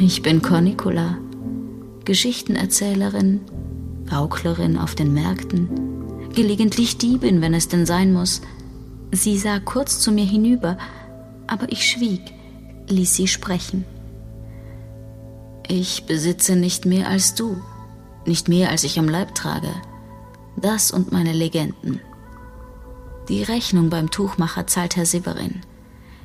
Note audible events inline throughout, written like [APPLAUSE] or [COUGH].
Ich bin Cornicula, Geschichtenerzählerin, Gauklerin auf den Märkten, gelegentlich Diebin, wenn es denn sein muss. Sie sah kurz zu mir hinüber, aber ich schwieg, ließ sie sprechen. Ich besitze nicht mehr als du, nicht mehr als ich am Leib trage. Das und meine Legenden. Die Rechnung beim Tuchmacher zahlt Herr Severin.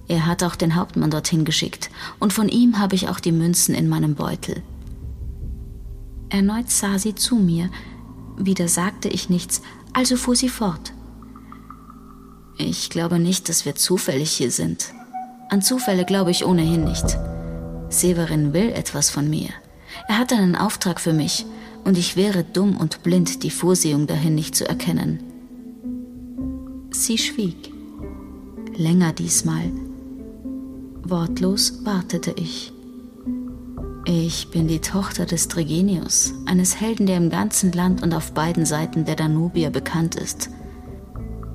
Er hat auch den Hauptmann dorthin geschickt, und von ihm habe ich auch die Münzen in meinem Beutel. Erneut sah sie zu mir, wieder sagte ich nichts, also fuhr sie fort. Ich glaube nicht, dass wir zufällig hier sind. An Zufälle glaube ich ohnehin nicht. Severin will etwas von mir. Er hat einen Auftrag für mich, und ich wäre dumm und blind, die Vorsehung dahin nicht zu erkennen. Sie schwieg. Länger diesmal. Wortlos wartete ich. Ich bin die Tochter des Trigenius, eines Helden, der im ganzen Land und auf beiden Seiten der Danubier bekannt ist.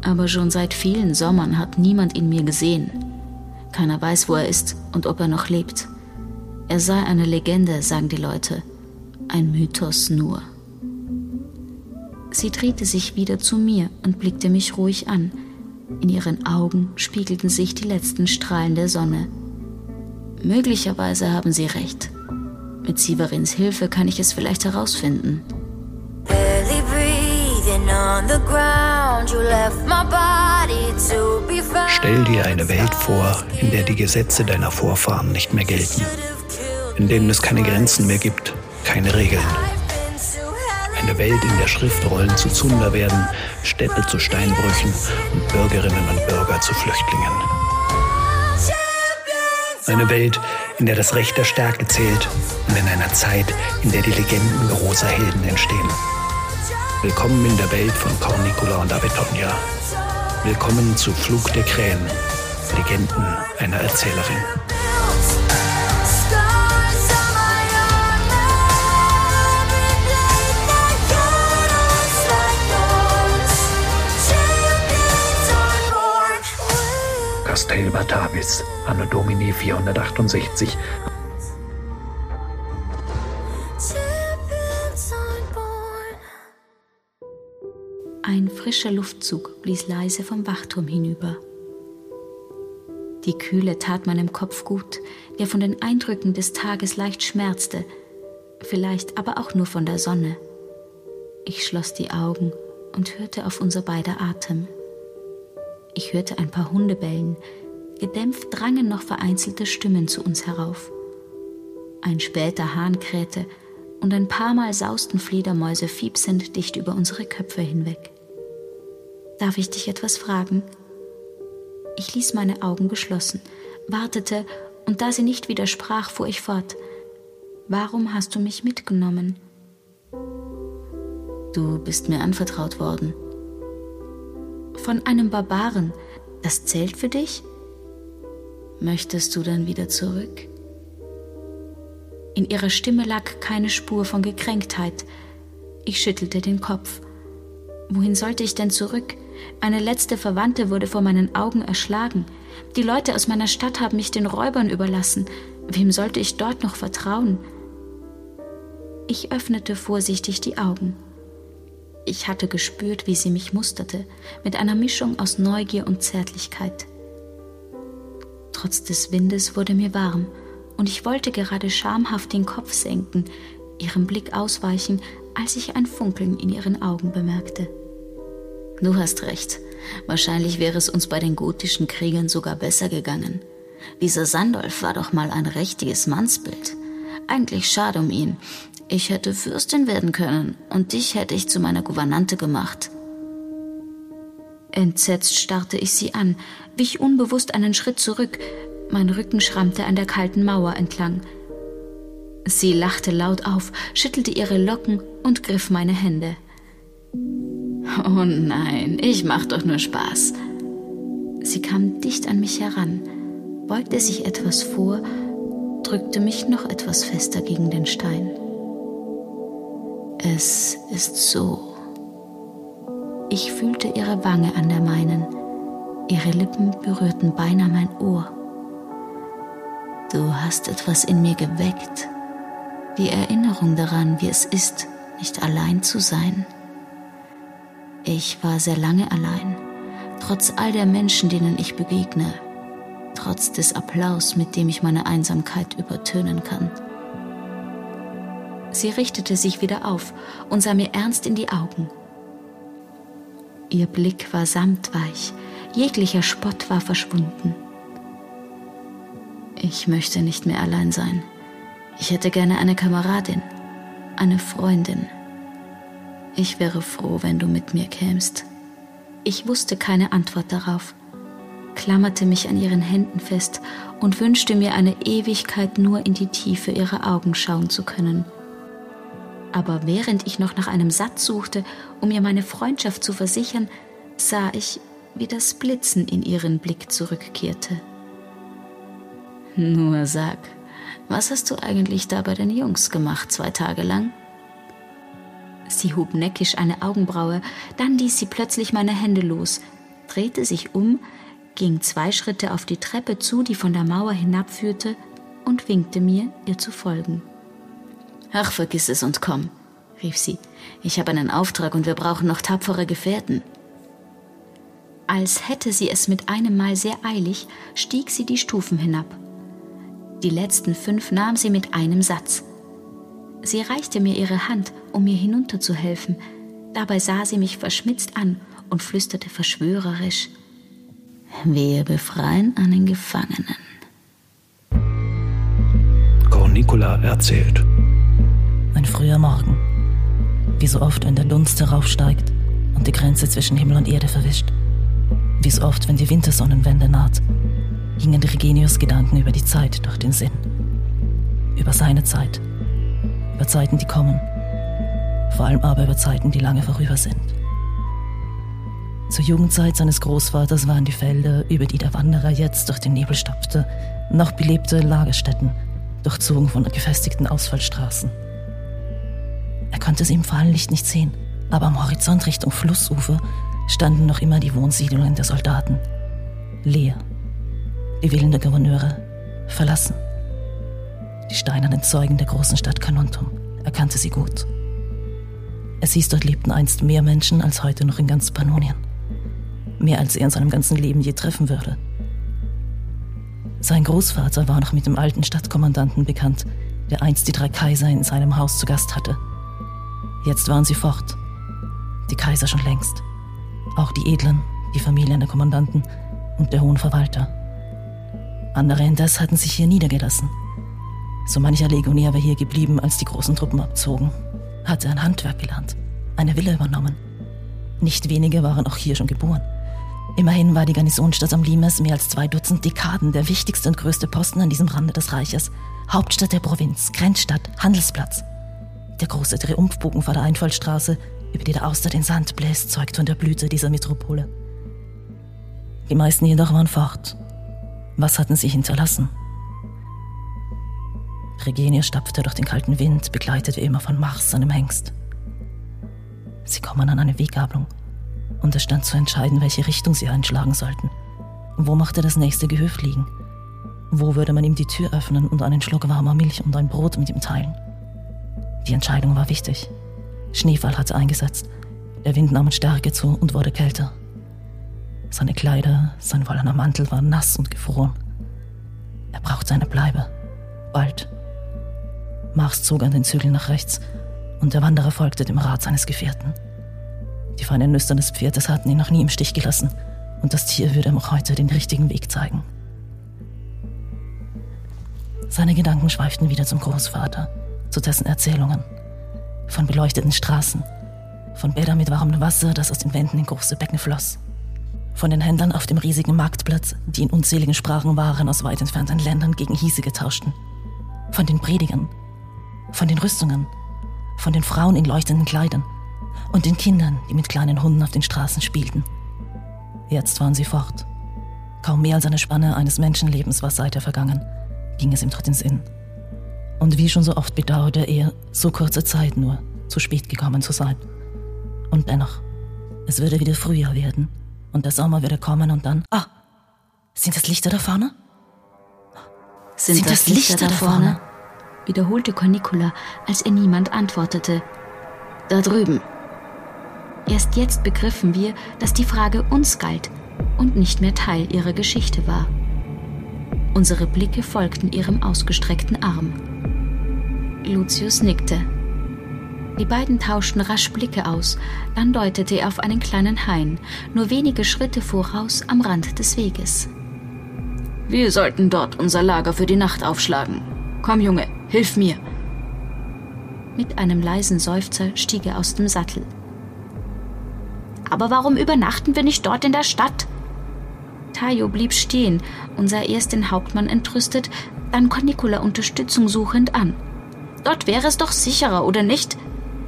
Aber schon seit vielen Sommern hat niemand ihn mir gesehen. Keiner weiß, wo er ist und ob er noch lebt. Er sei eine Legende, sagen die Leute. Ein Mythos nur. Sie drehte sich wieder zu mir und blickte mich ruhig an. In ihren Augen spiegelten sich die letzten Strahlen der Sonne. Möglicherweise haben Sie recht. Mit Severins Hilfe kann ich es vielleicht herausfinden. Stell dir eine Welt vor, in der die Gesetze deiner Vorfahren nicht mehr gelten, in denen es keine Grenzen mehr gibt, keine Regeln. Eine Welt, in der Schriftrollen zu Zunder werden, Städte zu Steinbrüchen und Bürgerinnen und Bürger zu Flüchtlingen. Eine Welt, in der das Recht der Stärke zählt und in einer Zeit, in der die Legenden großer Helden entstehen. Willkommen in der Welt von Cornicula und Avetonia. Willkommen zu Flug der Krähen, Legenden einer Erzählerin. Castel Batavis, Anno Domini 468. Ein frischer Luftzug blies leise vom Wachturm hinüber. Die Kühle tat meinem Kopf gut, der von den Eindrücken des Tages leicht schmerzte, vielleicht aber auch nur von der Sonne. Ich schloss die Augen und hörte auf unser beider Atem. Ich hörte ein paar Hunde bellen. Gedämpft drangen noch vereinzelte Stimmen zu uns herauf. Ein später Hahn krähte und ein paar Mal sausten Fledermäuse fiepsend dicht über unsere Köpfe hinweg. Darf ich dich etwas fragen? Ich ließ meine Augen geschlossen, wartete, und da sie nicht widersprach, fuhr ich fort. Warum hast du mich mitgenommen? Du bist mir anvertraut worden von einem Barbaren, das zählt für dich? Möchtest du dann wieder zurück? In ihrer Stimme lag keine Spur von Gekränktheit. Ich schüttelte den Kopf. Wohin sollte ich denn zurück? Eine letzte Verwandte wurde vor meinen Augen erschlagen. Die Leute aus meiner Stadt haben mich den Räubern überlassen. Wem sollte ich dort noch vertrauen? Ich öffnete vorsichtig die Augen. Ich hatte gespürt, wie sie mich musterte, mit einer Mischung aus Neugier und Zärtlichkeit. Trotz des Windes wurde mir warm, und ich wollte gerade schamhaft den Kopf senken, ihrem Blick ausweichen, als ich ein Funkeln in ihren Augen bemerkte. Du hast recht. Wahrscheinlich wäre es uns bei den gotischen Kriegern sogar besser gegangen. Dieser Sandolf war doch mal ein richtiges Mannsbild. Eigentlich schade um ihn. Ich hätte Fürstin werden können und dich hätte ich zu meiner Gouvernante gemacht. Entsetzt starrte ich sie an, wich unbewusst einen Schritt zurück. Mein Rücken schrammte an der kalten Mauer entlang. Sie lachte laut auf, schüttelte ihre Locken und griff meine Hände. Oh nein, ich mach doch nur Spaß. Sie kam dicht an mich heran, beugte sich etwas vor, drückte mich noch etwas fester gegen den Stein. Es ist so. Ich fühlte ihre Wange an der meinen. Ihre Lippen berührten beinahe mein Ohr. Du hast etwas in mir geweckt. Die Erinnerung daran, wie es ist, nicht allein zu sein. Ich war sehr lange allein, trotz all der Menschen, denen ich begegne, trotz des Applaus, mit dem ich meine Einsamkeit übertönen kann. Sie richtete sich wieder auf und sah mir ernst in die Augen. Ihr Blick war samtweich, jeglicher Spott war verschwunden. Ich möchte nicht mehr allein sein. Ich hätte gerne eine Kameradin, eine Freundin. Ich wäre froh, wenn du mit mir kämst. Ich wusste keine Antwort darauf, klammerte mich an ihren Händen fest und wünschte mir eine Ewigkeit nur in die Tiefe ihrer Augen schauen zu können. Aber während ich noch nach einem Satz suchte, um ihr meine Freundschaft zu versichern, sah ich, wie das Blitzen in ihren Blick zurückkehrte. Nur sag, was hast du eigentlich da bei den Jungs gemacht zwei Tage lang? Sie hob neckisch eine Augenbraue, dann ließ sie plötzlich meine Hände los, drehte sich um, ging zwei Schritte auf die Treppe zu, die von der Mauer hinabführte, und winkte mir, ihr zu folgen. Ach, vergiss es und komm, rief sie. Ich habe einen Auftrag und wir brauchen noch tapfere Gefährten. Als hätte sie es mit einem Mal sehr eilig, stieg sie die Stufen hinab. Die letzten fünf nahm sie mit einem Satz. Sie reichte mir ihre Hand, um mir hinunterzuhelfen. Dabei sah sie mich verschmitzt an und flüsterte verschwörerisch: Wir befreien einen Gefangenen. Cornicula erzählt. Ein früher Morgen. Wie so oft, wenn der Dunst heraufsteigt und die Grenze zwischen Himmel und Erde verwischt. Wie so oft, wenn die Wintersonnenwende naht gingen Regenius Gedanken über die Zeit durch den Sinn. Über seine Zeit. Über Zeiten, die kommen. Vor allem aber über Zeiten, die lange vorüber sind. Zur Jugendzeit seines Großvaters waren die Felder, über die der Wanderer jetzt durch den Nebel stapfte, noch belebte Lagerstätten, durchzogen von gefestigten Ausfallstraßen. Er konnte sie im Fallenlicht nicht sehen, aber am Horizont Richtung Flussufer standen noch immer die Wohnsiedlungen der Soldaten. Leer die Villen der Gouverneure verlassen. Die steinernen Zeugen der großen Stadt Canontum erkannte sie gut. Es hieß, dort lebten einst mehr Menschen als heute noch in ganz Pannonien. Mehr als er in seinem ganzen Leben je treffen würde. Sein Großvater war noch mit dem alten Stadtkommandanten bekannt, der einst die drei Kaiser in seinem Haus zu Gast hatte. Jetzt waren sie fort. Die Kaiser schon längst. Auch die Edlen, die Familien der Kommandanten und der hohen Verwalter. Andere indes hatten sich hier niedergelassen. So mancher Legionär war hier geblieben, als die großen Truppen abzogen, hatte ein Handwerk gelernt, eine Villa übernommen. Nicht wenige waren auch hier schon geboren. Immerhin war die Garnisonstadt am Limes mehr als zwei Dutzend Dekaden der wichtigste und größte Posten an diesem Rande des Reiches. Hauptstadt der Provinz, Grenzstadt, Handelsplatz. Der große Triumphbogen vor der Einfallstraße, über die der Auster den Sand bläst, zeugt von der Blüte dieser Metropole. Die meisten jedoch waren fort was hatten sie hinterlassen? Regenie stapfte durch den kalten Wind, begleitet wie immer von Mars, seinem Hengst. Sie kommen an eine Weggabelung und es stand zu entscheiden, welche Richtung sie einschlagen sollten. Wo mochte das nächste Gehöft liegen? Wo würde man ihm die Tür öffnen und einen Schluck warmer Milch und ein Brot mit ihm teilen? Die Entscheidung war wichtig. Schneefall hatte eingesetzt. Der Wind nahm Stärke zu und wurde kälter. Seine Kleider, sein wollener Mantel waren nass und gefroren. Er brauchte eine Bleibe. Bald. Mars zog an den Zügeln nach rechts und der Wanderer folgte dem Rat seines Gefährten. Die feinen Nüstern des Pferdes hatten ihn noch nie im Stich gelassen und das Tier würde ihm auch heute den richtigen Weg zeigen. Seine Gedanken schweiften wieder zum Großvater, zu dessen Erzählungen. Von beleuchteten Straßen, von Bädern mit warmem Wasser, das aus den Wänden in große Becken floss von den Händlern auf dem riesigen Marktplatz, die in unzähligen Sprachen Waren aus weit entfernten Ländern gegen hiesige tauschten, von den Predigern, von den Rüstungen, von den Frauen in leuchtenden Kleidern und den Kindern, die mit kleinen Hunden auf den Straßen spielten. Jetzt waren sie fort. Kaum mehr als eine Spanne eines Menschenlebens war seither vergangen, ging es ihm den Sinn. Und wie schon so oft bedauerte er, so kurze Zeit nur zu spät gekommen zu sein. Und dennoch, es würde wieder Frühjahr werden und der Sommer würde kommen und dann. Ah, sind das Lichter da vorne? Sind, Sind das, das Lichter, Lichter da vorne? wiederholte Cornicula, als ihr niemand antwortete. Da drüben. Erst jetzt begriffen wir, dass die Frage uns galt und nicht mehr Teil ihrer Geschichte war. Unsere Blicke folgten ihrem ausgestreckten Arm. Lucius nickte. Die beiden tauschten rasch Blicke aus, dann deutete er auf einen kleinen Hain, nur wenige Schritte voraus am Rand des Weges. Wir sollten dort unser Lager für die Nacht aufschlagen. Komm, Junge, hilf mir. Mit einem leisen Seufzer stieg er aus dem Sattel. Aber warum übernachten wir nicht dort in der Stadt? Tayo blieb stehen und sah erst den Hauptmann entrüstet, dann Cornicula Unterstützung suchend an. Dort wäre es doch sicherer, oder nicht?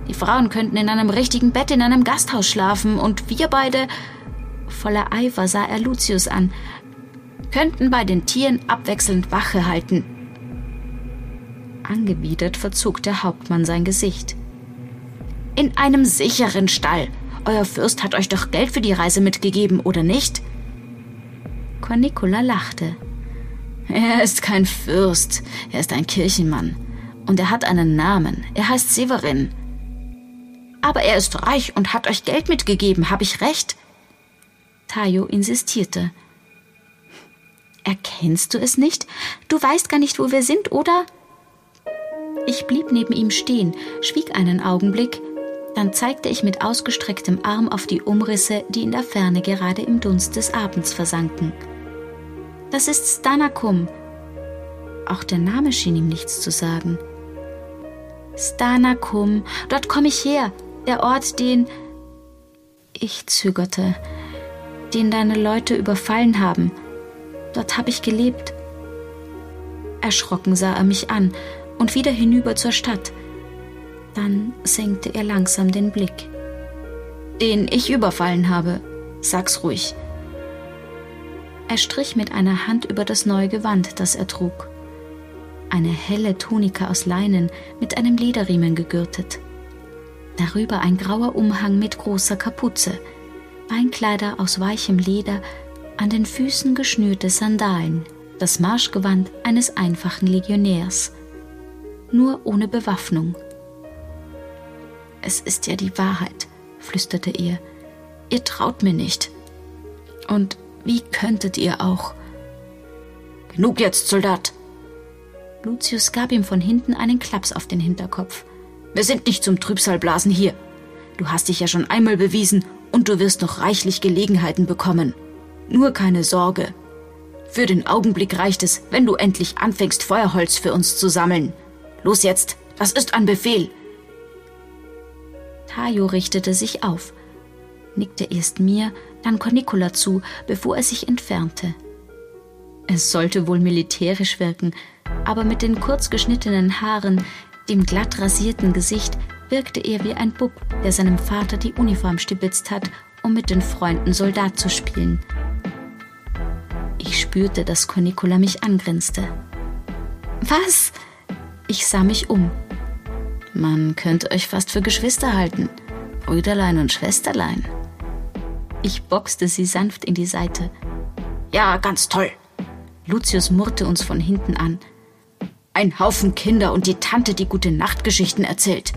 Die Frauen könnten in einem richtigen Bett in einem Gasthaus schlafen und wir beide. Voller Eifer sah er Lucius an, könnten bei den Tieren abwechselnd Wache halten. Angewidert verzog der Hauptmann sein Gesicht. In einem sicheren Stall. Euer Fürst hat euch doch Geld für die Reise mitgegeben, oder nicht? Cornicula lachte. Er ist kein Fürst, er ist ein Kirchenmann. Und er hat einen Namen. Er heißt Severin. Aber er ist reich und hat euch Geld mitgegeben, habe ich recht? Tayo insistierte. Erkennst du es nicht? Du weißt gar nicht, wo wir sind, oder? Ich blieb neben ihm stehen, schwieg einen Augenblick, dann zeigte ich mit ausgestrecktem Arm auf die Umrisse, die in der Ferne gerade im Dunst des Abends versanken. Das ist Stanakum. Auch der Name schien ihm nichts zu sagen. Stanakum, dort komme ich her, der Ort, den. Ich zögerte, den deine Leute überfallen haben. Dort habe ich gelebt. Erschrocken sah er mich an und wieder hinüber zur Stadt. Dann senkte er langsam den Blick. Den ich überfallen habe. Sag's ruhig. Er strich mit einer Hand über das neue Gewand, das er trug. Eine helle Tunika aus Leinen mit einem Lederriemen gegürtet. Darüber ein grauer Umhang mit großer Kapuze, Beinkleider aus weichem Leder an den Füßen geschnürte Sandalen, das Marschgewand eines einfachen Legionärs, nur ohne Bewaffnung. Es ist ja die Wahrheit, flüsterte er. Ihr traut mir nicht. Und wie könntet ihr auch? Genug jetzt, Soldat! Lucius gab ihm von hinten einen Klaps auf den Hinterkopf. Wir sind nicht zum Trübsalblasen hier. Du hast dich ja schon einmal bewiesen und du wirst noch reichlich Gelegenheiten bekommen. Nur keine Sorge. Für den Augenblick reicht es, wenn du endlich anfängst, Feuerholz für uns zu sammeln. Los jetzt, das ist ein Befehl. Tayo richtete sich auf, nickte erst mir, dann Cornicula zu, bevor er sich entfernte. Es sollte wohl militärisch wirken, aber mit den kurz geschnittenen Haaren, dem glatt rasierten Gesicht, wirkte er wie ein Bub, der seinem Vater die Uniform stibitzt hat, um mit den Freunden Soldat zu spielen. Ich spürte, dass Cornicula mich angrinste. Was? Ich sah mich um. Man könnte euch fast für Geschwister halten. Brüderlein und Schwesterlein. Ich boxte sie sanft in die Seite. Ja, ganz toll. Lucius murrte uns von hinten an. Ein Haufen Kinder und die Tante, die gute Nachtgeschichten erzählt.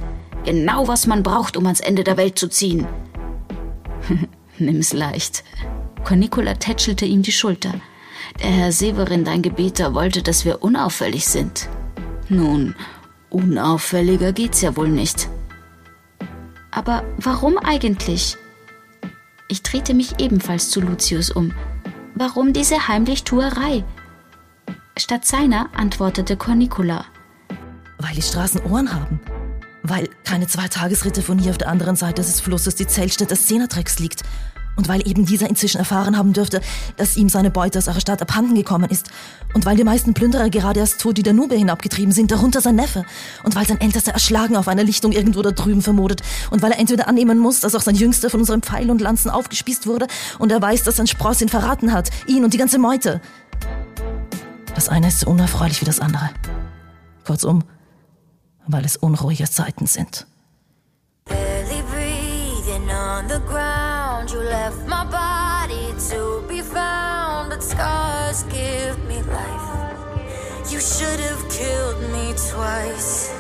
Genau was man braucht, um ans Ende der Welt zu ziehen. [LAUGHS] Nimm's leicht. Cornicula tätschelte ihm die Schulter. Der Herr Severin, dein Gebieter, wollte, dass wir unauffällig sind. Nun, unauffälliger geht's ja wohl nicht. Aber warum eigentlich? Ich drehte mich ebenfalls zu Lucius um. Warum diese Heimlichtuerei? Statt seiner antwortete Cornicula. Weil die Straßen Ohren haben. Weil keine zwei Tagesritte von hier auf der anderen Seite des Flusses die Zeltstätte Szenatrex liegt und weil eben dieser inzwischen erfahren haben dürfte, dass ihm seine Beute aus eurer Stadt abhanden gekommen ist. Und weil die meisten Plünderer gerade erst tot die Danube hinabgetrieben sind, darunter sein Neffe. Und weil sein Ältester erschlagen auf einer Lichtung irgendwo da drüben vermodet. Und weil er entweder annehmen muss, dass auch sein Jüngster von unseren Pfeilen und Lanzen aufgespießt wurde. Und er weiß, dass sein Spross ihn verraten hat. Ihn und die ganze Meute. Das eine ist so unerfreulich wie das andere. Kurzum, weil es unruhige Zeiten sind. Barely breathing on the ground. Left my body to be found, but scars give me life. You should have killed me twice.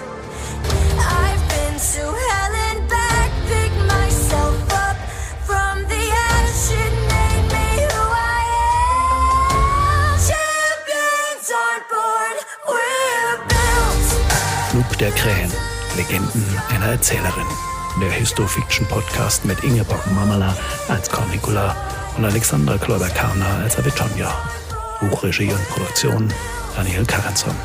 I've been to hell and back, pick myself up from the ash. It made me who I am. Champions on board, we're built. Flug der Krähen, Legenden einer Erzählerin. Der Histofiction-Podcast mit Ingeborg Mamala als Cornicula und Alexandra Kloiber-Karner als Avitonja. Buchregie und Produktion Daniel Karenson.